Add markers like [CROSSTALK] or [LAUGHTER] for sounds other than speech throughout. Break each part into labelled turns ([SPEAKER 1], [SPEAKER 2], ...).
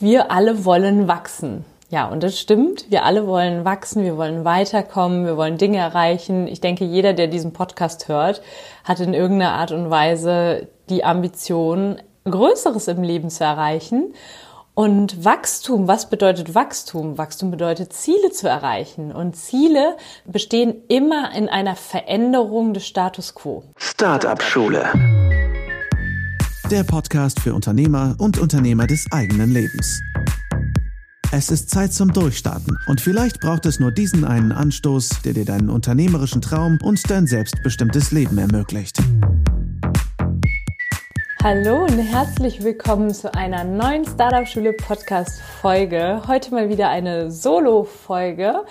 [SPEAKER 1] Wir alle wollen wachsen. Ja, und das stimmt. Wir alle wollen wachsen, wir wollen weiterkommen, wir wollen Dinge erreichen. Ich denke, jeder, der diesen Podcast hört, hat in irgendeiner Art und Weise die Ambition, Größeres im Leben zu erreichen. Und Wachstum, was bedeutet Wachstum? Wachstum bedeutet Ziele zu erreichen. Und Ziele bestehen immer in einer Veränderung des Status quo.
[SPEAKER 2] Startup Schule
[SPEAKER 3] der Podcast für Unternehmer und Unternehmer des eigenen Lebens. Es ist Zeit zum Durchstarten und vielleicht braucht es nur diesen einen Anstoß, der dir deinen unternehmerischen Traum und dein selbstbestimmtes Leben ermöglicht.
[SPEAKER 1] Hallo und herzlich willkommen zu einer neuen Startup Schule Podcast Folge. Heute mal wieder eine Solo Folge.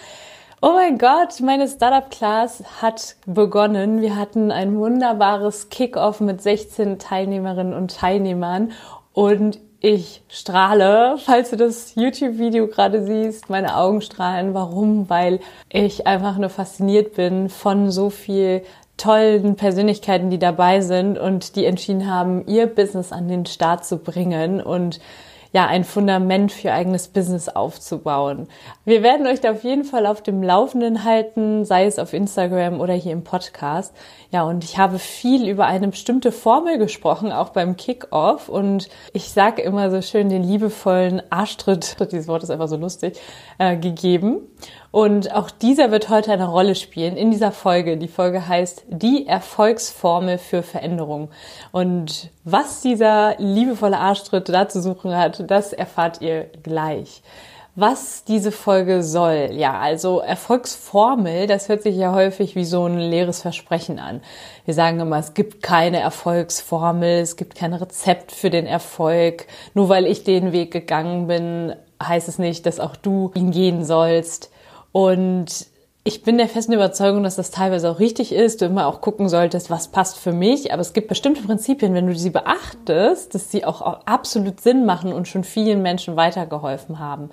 [SPEAKER 1] Oh mein Gott, meine Startup-Class hat begonnen. Wir hatten ein wunderbares Kick-Off mit 16 Teilnehmerinnen und Teilnehmern und ich strahle, falls du das YouTube-Video gerade siehst, meine Augen strahlen. Warum? Weil ich einfach nur fasziniert bin von so viel tollen Persönlichkeiten, die dabei sind und die entschieden haben, ihr Business an den Start zu bringen und ja, ein Fundament für eigenes Business aufzubauen. Wir werden euch da auf jeden Fall auf dem Laufenden halten, sei es auf Instagram oder hier im Podcast. Ja, und ich habe viel über eine bestimmte Formel gesprochen, auch beim Kickoff. Und ich sage immer so schön den liebevollen Arschtritt, [LAUGHS] dieses Wort ist einfach so lustig, äh, gegeben. Und auch dieser wird heute eine Rolle spielen in dieser Folge. Die Folge heißt Die Erfolgsformel für Veränderung. Und was dieser liebevolle Arschtritt da zu suchen hat, das erfahrt ihr gleich. Was diese Folge soll, ja, also Erfolgsformel, das hört sich ja häufig wie so ein leeres Versprechen an. Wir sagen immer, es gibt keine Erfolgsformel, es gibt kein Rezept für den Erfolg. Nur weil ich den Weg gegangen bin, heißt es nicht, dass auch du ihn gehen sollst. Und ich bin der festen Überzeugung, dass das teilweise auch richtig ist, du immer auch gucken solltest, was passt für mich. Aber es gibt bestimmte Prinzipien, wenn du sie beachtest, dass sie auch absolut Sinn machen und schon vielen Menschen weitergeholfen haben.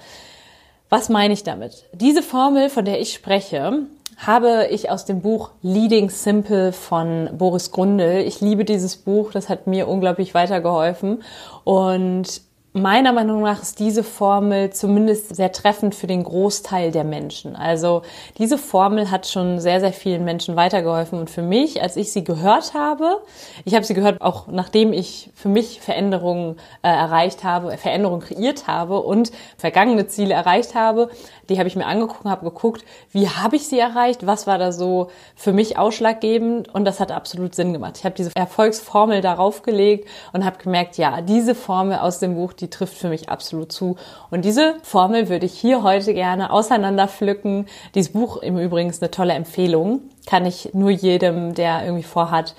[SPEAKER 1] Was meine ich damit? Diese Formel, von der ich spreche, habe ich aus dem Buch Leading Simple von Boris Grundl. Ich liebe dieses Buch, das hat mir unglaublich weitergeholfen. Und Meiner Meinung nach ist diese Formel zumindest sehr treffend für den Großteil der Menschen. Also diese Formel hat schon sehr, sehr vielen Menschen weitergeholfen. Und für mich, als ich sie gehört habe, ich habe sie gehört auch nachdem ich für mich Veränderungen äh, erreicht habe, Veränderungen kreiert habe und vergangene Ziele erreicht habe, die habe ich mir angeguckt, habe geguckt, wie habe ich sie erreicht, was war da so für mich ausschlaggebend und das hat absolut Sinn gemacht. Ich habe diese Erfolgsformel darauf gelegt und habe gemerkt, ja, diese Formel aus dem Buch, die trifft für mich absolut zu. Und diese Formel würde ich hier heute gerne auseinanderpflücken. Dieses Buch im Übrigen ist eine tolle Empfehlung. Kann ich nur jedem, der irgendwie vorhat,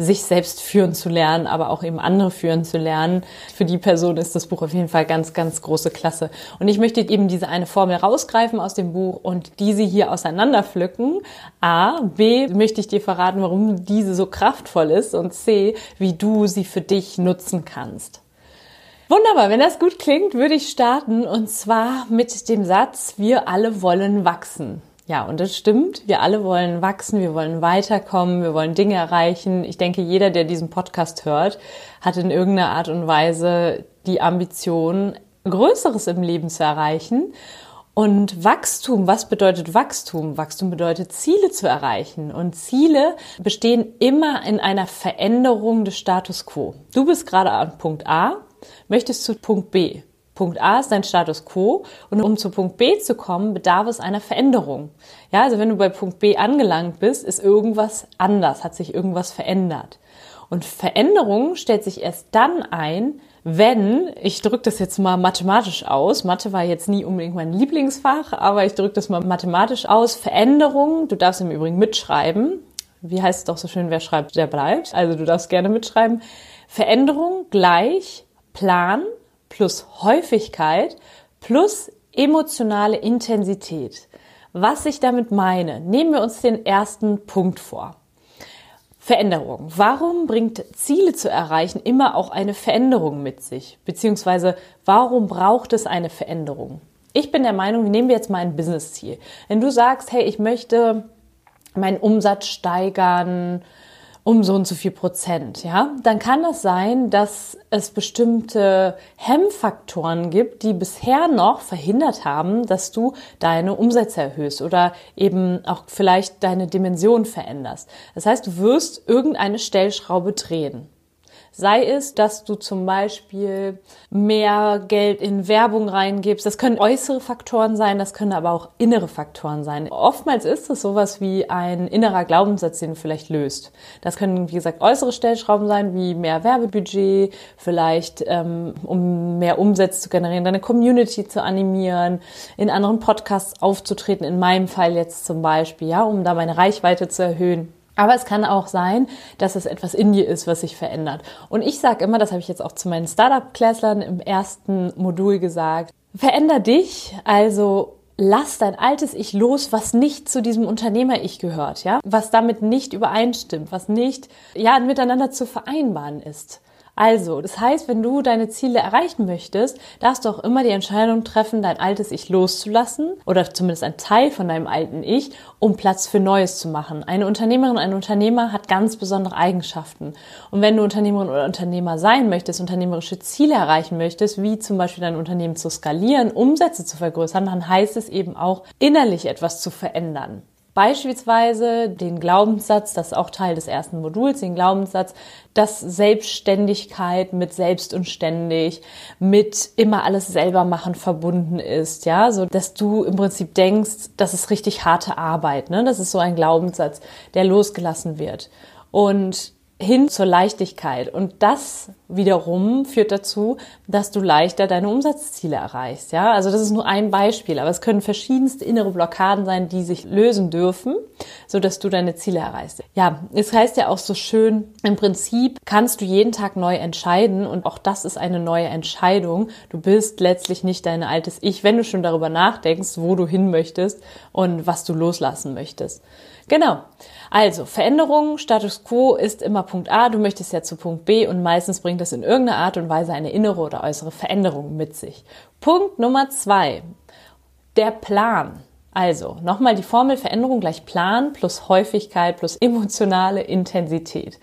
[SPEAKER 1] sich selbst führen zu lernen, aber auch eben andere führen zu lernen. Für die Person ist das Buch auf jeden Fall ganz, ganz große Klasse. Und ich möchte eben diese eine Formel rausgreifen aus dem Buch und diese hier auseinanderpflücken. A. B. möchte ich dir verraten, warum diese so kraftvoll ist und C. wie du sie für dich nutzen kannst. Wunderbar, wenn das gut klingt, würde ich starten und zwar mit dem Satz, wir alle wollen wachsen. Ja, und das stimmt. Wir alle wollen wachsen, wir wollen weiterkommen, wir wollen Dinge erreichen. Ich denke, jeder, der diesen Podcast hört, hat in irgendeiner Art und Weise die Ambition, Größeres im Leben zu erreichen. Und Wachstum, was bedeutet Wachstum? Wachstum bedeutet Ziele zu erreichen. Und Ziele bestehen immer in einer Veränderung des Status quo. Du bist gerade an Punkt A, möchtest zu Punkt B. Punkt A ist dein Status quo und um zu Punkt B zu kommen, bedarf es einer Veränderung. Ja, also wenn du bei Punkt B angelangt bist, ist irgendwas anders, hat sich irgendwas verändert. Und Veränderung stellt sich erst dann ein, wenn, ich drücke das jetzt mal mathematisch aus, Mathe war jetzt nie unbedingt mein Lieblingsfach, aber ich drücke das mal mathematisch aus, Veränderung, du darfst im Übrigen mitschreiben, wie heißt es doch so schön, wer schreibt, der bleibt, also du darfst gerne mitschreiben, Veränderung gleich Plan plus Häufigkeit plus emotionale Intensität. Was ich damit meine, nehmen wir uns den ersten Punkt vor. Veränderung. Warum bringt Ziele zu erreichen immer auch eine Veränderung mit sich? Beziehungsweise warum braucht es eine Veränderung? Ich bin der Meinung, nehmen wir jetzt mal ein Business-Ziel. Wenn du sagst, hey, ich möchte meinen Umsatz steigern um so und so viel Prozent, ja, dann kann das sein, dass es bestimmte Hemmfaktoren gibt, die bisher noch verhindert haben, dass du deine Umsätze erhöhst oder eben auch vielleicht deine Dimension veränderst. Das heißt, du wirst irgendeine Stellschraube drehen. Sei es, dass du zum Beispiel mehr Geld in Werbung reingibst. Das können äußere Faktoren sein, das können aber auch innere Faktoren sein. Oftmals ist es sowas wie ein innerer Glaubenssatz, den du vielleicht löst. Das können, wie gesagt, äußere Stellschrauben sein, wie mehr Werbebudget, vielleicht ähm, um mehr Umsätze zu generieren, deine Community zu animieren, in anderen Podcasts aufzutreten, in meinem Fall jetzt zum Beispiel, ja, um da meine Reichweite zu erhöhen. Aber es kann auch sein, dass es etwas in dir ist, was sich verändert. Und ich sage immer, das habe ich jetzt auch zu meinen Startup-Klässlern im ersten Modul gesagt, veränder dich, also lass dein altes Ich los, was nicht zu diesem Unternehmer-Ich gehört, ja, was damit nicht übereinstimmt, was nicht, ja, miteinander zu vereinbaren ist. Also, das heißt, wenn du deine Ziele erreichen möchtest, darfst du auch immer die Entscheidung treffen, dein altes Ich loszulassen oder zumindest ein Teil von deinem alten Ich, um Platz für Neues zu machen. Eine Unternehmerin, ein Unternehmer hat ganz besondere Eigenschaften. Und wenn du Unternehmerin oder Unternehmer sein möchtest, unternehmerische Ziele erreichen möchtest, wie zum Beispiel dein Unternehmen zu skalieren, Umsätze zu vergrößern, dann heißt es eben auch, innerlich etwas zu verändern. Beispielsweise den Glaubenssatz, das ist auch Teil des ersten Moduls, den Glaubenssatz, dass Selbstständigkeit mit selbst und ständig, mit immer alles selber machen verbunden ist, ja, so dass du im Prinzip denkst, das ist richtig harte Arbeit, ne? Das ist so ein Glaubenssatz, der losgelassen wird. Und hin zur Leichtigkeit. Und das wiederum führt dazu, dass du leichter deine Umsatzziele erreichst. Ja, also das ist nur ein Beispiel, aber es können verschiedenste innere Blockaden sein, die sich lösen dürfen, so dass du deine Ziele erreichst. Ja, es heißt ja auch so schön, im Prinzip kannst du jeden Tag neu entscheiden und auch das ist eine neue Entscheidung. Du bist letztlich nicht dein altes Ich, wenn du schon darüber nachdenkst, wo du hin möchtest und was du loslassen möchtest. Genau. Also, Veränderung, Status quo ist immer Punkt A, du möchtest ja zu Punkt B und meistens bringt das in irgendeiner Art und Weise eine innere oder äußere Veränderung mit sich. Punkt Nummer zwei, der Plan. Also, nochmal die Formel Veränderung gleich Plan plus Häufigkeit plus emotionale Intensität.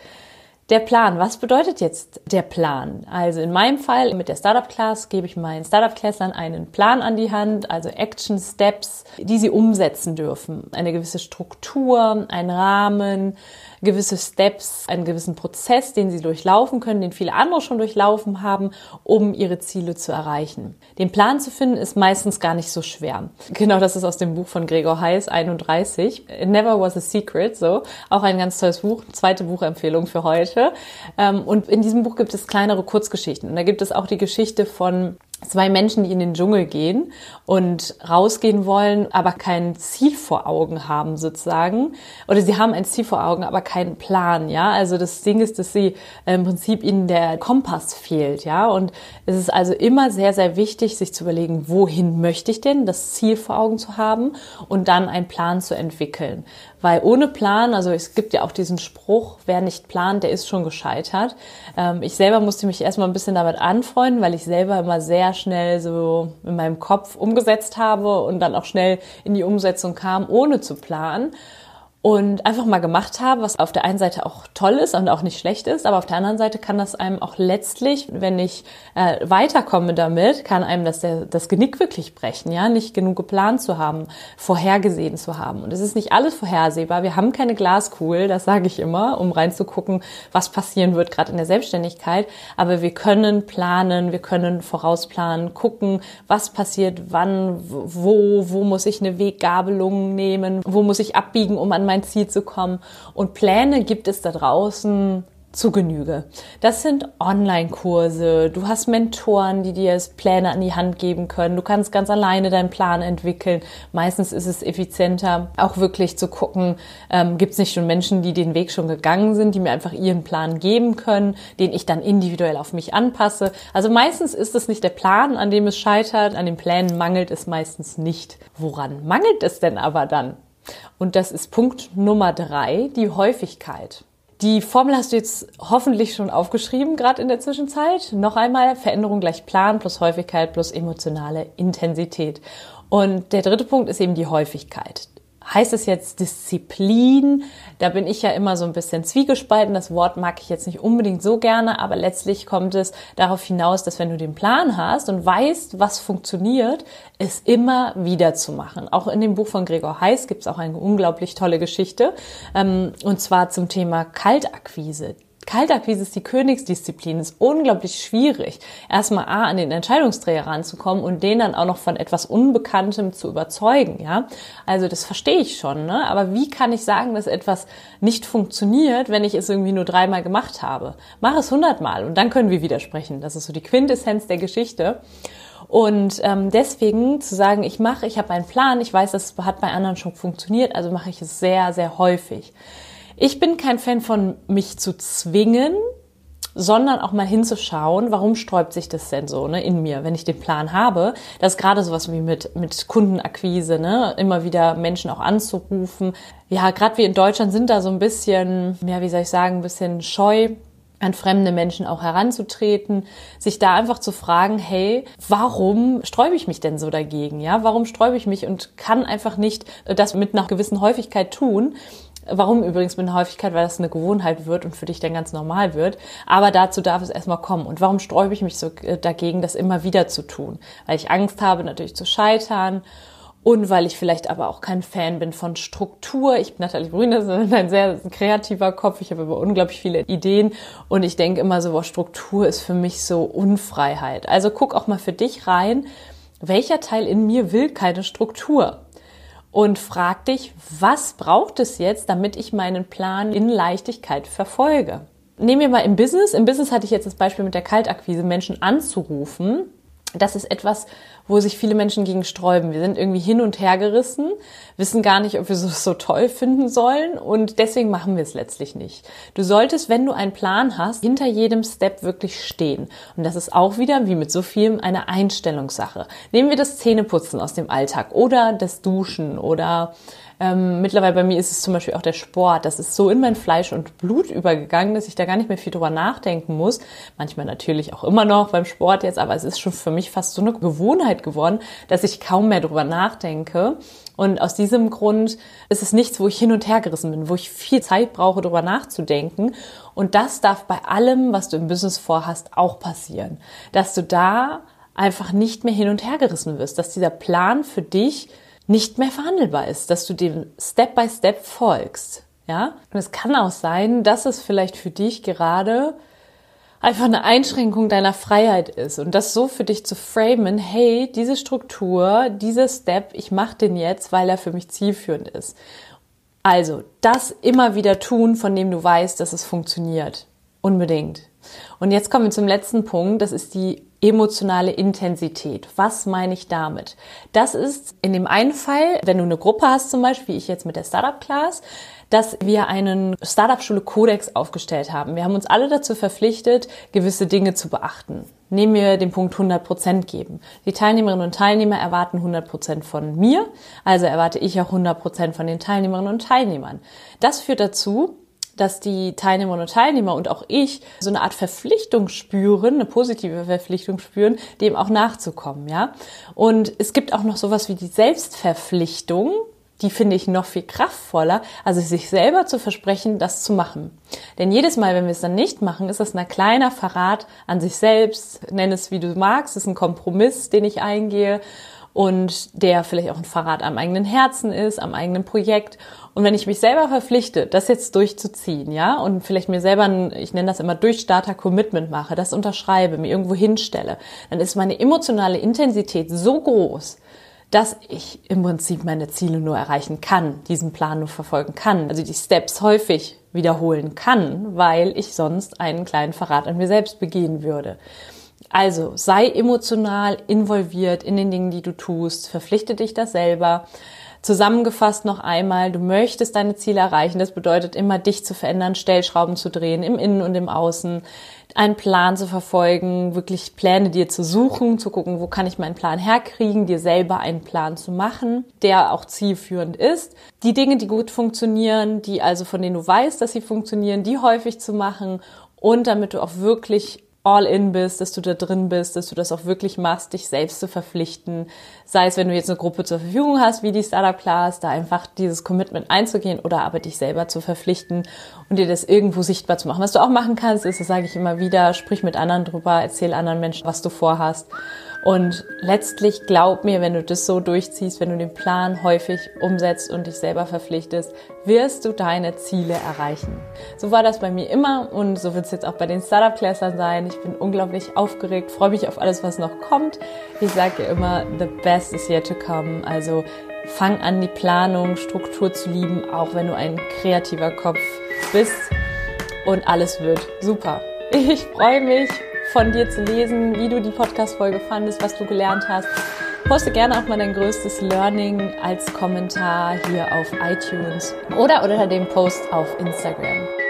[SPEAKER 1] Der Plan, was bedeutet jetzt der Plan? Also in meinem Fall mit der Startup Class gebe ich meinen Startup Classlern einen Plan an die Hand, also Action Steps, die sie umsetzen dürfen. Eine gewisse Struktur, ein Rahmen, gewisse Steps, einen gewissen Prozess, den sie durchlaufen können, den viele andere schon durchlaufen haben, um ihre Ziele zu erreichen. Den Plan zu finden ist meistens gar nicht so schwer. [LAUGHS] Genau das ist aus dem Buch von Gregor Heiss 31. It never was a secret, so. Auch ein ganz tolles Buch. Zweite Buchempfehlung für heute. Ähm, und in diesem Buch gibt es kleinere Kurzgeschichten. Und da gibt es auch die Geschichte von zwei Menschen, die in den Dschungel gehen und rausgehen wollen, aber kein Ziel vor Augen haben sozusagen. Oder sie haben ein Ziel vor Augen, aber keinen Plan, ja. Also das Ding ist, dass sie äh, im Prinzip ihnen der Kompass fehlt, ja. Und es ist also immer sehr, sehr wichtig, sich zu überlegen, wohin möchte ich denn, das Ziel vor Augen zu haben und dann einen Plan zu entwickeln. Weil ohne Plan, also es gibt ja auch diesen Spruch, wer nicht plant, der ist schon gescheitert. Ähm, ich selber musste mich erstmal ein bisschen damit anfreunden, weil ich selber immer sehr schnell so in meinem Kopf umgesetzt habe und dann auch schnell in die Umsetzung kam, ohne zu planen und einfach mal gemacht habe, was auf der einen Seite auch toll ist und auch nicht schlecht ist, aber auf der anderen Seite kann das einem auch letztlich, wenn ich äh, weiterkomme damit, kann einem das der, das Genick wirklich brechen, ja, nicht genug geplant zu haben, vorhergesehen zu haben. Und es ist nicht alles vorhersehbar. Wir haben keine Glaskugel, das sage ich immer, um reinzugucken, was passieren wird gerade in der Selbstständigkeit. Aber wir können planen, wir können vorausplanen, gucken, was passiert, wann, wo, wo muss ich eine Weggabelung nehmen, wo muss ich abbiegen, um an mein mein Ziel zu kommen. Und Pläne gibt es da draußen zu Genüge. Das sind Online-Kurse, du hast Mentoren, die dir Pläne an die Hand geben können, du kannst ganz alleine deinen Plan entwickeln. Meistens ist es effizienter, auch wirklich zu gucken, ähm, gibt es nicht schon Menschen, die den Weg schon gegangen sind, die mir einfach ihren Plan geben können, den ich dann individuell auf mich anpasse. Also meistens ist es nicht der Plan, an dem es scheitert, an den Plänen mangelt es meistens nicht. Woran mangelt es denn aber dann? Und das ist Punkt Nummer drei, die Häufigkeit. Die Formel hast du jetzt hoffentlich schon aufgeschrieben, gerade in der Zwischenzeit. Noch einmal Veränderung gleich Plan plus Häufigkeit plus emotionale Intensität. Und der dritte Punkt ist eben die Häufigkeit. Heißt es jetzt Disziplin? Da bin ich ja immer so ein bisschen zwiegespalten. Das Wort mag ich jetzt nicht unbedingt so gerne, aber letztlich kommt es darauf hinaus, dass wenn du den Plan hast und weißt, was funktioniert, es immer wieder zu machen. Auch in dem Buch von Gregor Heiß gibt es auch eine unglaublich tolle Geschichte, ähm, und zwar zum Thema Kaltakquise. Kaltakquise ist die Königsdisziplin, ist unglaublich schwierig, erstmal A, an den Entscheidungsträger ranzukommen und den dann auch noch von etwas Unbekanntem zu überzeugen, ja. Also das verstehe ich schon, ne? Aber wie kann ich sagen, dass etwas nicht funktioniert, wenn ich es irgendwie nur dreimal gemacht habe? Mach es hundertmal und dann können wir widersprechen. Das ist so die Quintessenz der Geschichte. Und ähm, deswegen zu sagen, ich mache, ich habe einen Plan, ich weiß, das hat bei anderen schon funktioniert, also mache ich es sehr, sehr häufig. Ich bin kein Fan von mich zu zwingen, sondern auch mal hinzuschauen, warum sträubt sich das denn so ne, in mir, wenn ich den Plan habe. Das ist gerade sowas wie mit, mit Kundenakquise, ne, immer wieder Menschen auch anzurufen. Ja, gerade wir in Deutschland sind da so ein bisschen, ja, wie soll ich sagen, ein bisschen scheu, an fremde Menschen auch heranzutreten, sich da einfach zu fragen, hey, warum sträube ich mich denn so dagegen? Ja, warum sträube ich mich und kann einfach nicht das mit einer gewissen Häufigkeit tun? Warum übrigens mit einer Häufigkeit? Weil das eine Gewohnheit wird und für dich dann ganz normal wird. Aber dazu darf es erstmal kommen. Und warum sträube ich mich so äh, dagegen, das immer wieder zu tun? Weil ich Angst habe, natürlich zu scheitern. Und weil ich vielleicht aber auch kein Fan bin von Struktur. Ich bin Nathalie Brün, das ist ein sehr kreativer Kopf. Ich habe aber unglaublich viele Ideen. Und ich denke immer so, boah, Struktur ist für mich so Unfreiheit. Also guck auch mal für dich rein, welcher Teil in mir will keine Struktur? Und frag dich, was braucht es jetzt, damit ich meinen Plan in Leichtigkeit verfolge? Nehmen wir mal im Business. Im Business hatte ich jetzt das Beispiel mit der Kaltakquise, Menschen anzurufen das ist etwas, wo sich viele Menschen gegen sträuben. Wir sind irgendwie hin und her gerissen, wissen gar nicht, ob wir es so toll finden sollen und deswegen machen wir es letztlich nicht. Du solltest, wenn du einen Plan hast, hinter jedem Step wirklich stehen. Und das ist auch wieder, wie mit so vielem, eine Einstellungssache. Nehmen wir das Zähneputzen aus dem Alltag oder das Duschen oder ähm, mittlerweile bei mir ist es zum Beispiel auch der Sport. Das ist so in mein Fleisch und Blut übergegangen, dass ich da gar nicht mehr viel drüber nachdenken muss. Manchmal natürlich auch immer noch beim Sport jetzt, aber es ist schon für mich fast so eine Gewohnheit geworden, dass ich kaum mehr drüber nachdenke. Und aus diesem Grund ist es nichts, wo ich hin und her gerissen bin, wo ich viel Zeit brauche, drüber nachzudenken. Und das darf bei allem, was du im Business vorhast, auch passieren. Dass du da einfach nicht mehr hin und her gerissen wirst, dass dieser Plan für dich nicht mehr verhandelbar ist, dass du dem Step by Step folgst. Ja? Und es kann auch sein, dass es vielleicht für dich gerade einfach eine Einschränkung deiner Freiheit ist und das so für dich zu framen, hey, diese Struktur, dieser Step, ich mache den jetzt, weil er für mich zielführend ist. Also, das immer wieder tun, von dem du weißt, dass es funktioniert. Unbedingt. Und jetzt kommen wir zum letzten Punkt, das ist die emotionale Intensität. Was meine ich damit? Das ist in dem einen Fall, wenn du eine Gruppe hast, zum Beispiel, wie ich jetzt mit der Startup Class, dass wir einen Startup-Schule Kodex aufgestellt haben. Wir haben uns alle dazu verpflichtet, gewisse Dinge zu beachten. Nehmen wir den Punkt 100 Prozent geben. Die Teilnehmerinnen und Teilnehmer erwarten 100 Prozent von mir, also erwarte ich auch 100 Prozent von den Teilnehmerinnen und Teilnehmern. Das führt dazu, dass die Teilnehmerinnen und Teilnehmer und auch ich so eine Art Verpflichtung spüren, eine positive Verpflichtung spüren, dem auch nachzukommen, ja. Und es gibt auch noch sowas wie die Selbstverpflichtung, die finde ich noch viel kraftvoller, also sich selber zu versprechen, das zu machen. Denn jedes Mal, wenn wir es dann nicht machen, ist das ein kleiner Verrat an sich selbst, nenn es wie du magst, ist ein Kompromiss, den ich eingehe und der vielleicht auch ein Verrat am eigenen Herzen ist, am eigenen Projekt. Und wenn ich mich selber verpflichte, das jetzt durchzuziehen, ja, und vielleicht mir selber ein, ich nenne das immer Durchstarter-Commitment mache, das unterschreibe, mir irgendwo hinstelle, dann ist meine emotionale Intensität so groß, dass ich im Prinzip meine Ziele nur erreichen kann, diesen Plan nur verfolgen kann, also die Steps häufig wiederholen kann, weil ich sonst einen kleinen Verrat an mir selbst begehen würde. Also sei emotional involviert in den Dingen, die du tust, verpflichte dich das selber. Zusammengefasst noch einmal, du möchtest deine Ziele erreichen. Das bedeutet immer, dich zu verändern, Stellschrauben zu drehen, im Innen und im Außen, einen Plan zu verfolgen, wirklich Pläne dir zu suchen, zu gucken, wo kann ich meinen Plan herkriegen, dir selber einen Plan zu machen, der auch zielführend ist. Die Dinge, die gut funktionieren, die also von denen du weißt, dass sie funktionieren, die häufig zu machen und damit du auch wirklich all in bist, dass du da drin bist, dass du das auch wirklich machst, dich selbst zu verpflichten. Sei es, wenn du jetzt eine Gruppe zur Verfügung hast, wie die Startup Class, da einfach dieses Commitment einzugehen oder aber dich selber zu verpflichten und dir das irgendwo sichtbar zu machen. Was du auch machen kannst, ist, das sage ich immer wieder, sprich mit anderen drüber, erzähl anderen Menschen, was du vorhast und letztlich glaub mir, wenn du das so durchziehst, wenn du den Plan häufig umsetzt und dich selber verpflichtest, wirst du deine Ziele erreichen. So war das bei mir immer und so wird es jetzt auch bei den Startup-Classern sein. Ich bin unglaublich aufgeregt, freue mich auf alles, was noch kommt. Ich sage ja immer, the best is yet to come. Also fang an, die Planung, Struktur zu lieben, auch wenn du ein kreativer Kopf bist und alles wird super. [LAUGHS] Ich freue mich von dir zu lesen, wie du die Podcast-Folge fandest, was du gelernt hast. Poste gerne auch mal dein größtes Learning als Kommentar hier auf iTunes oder unter dem Post auf Instagram.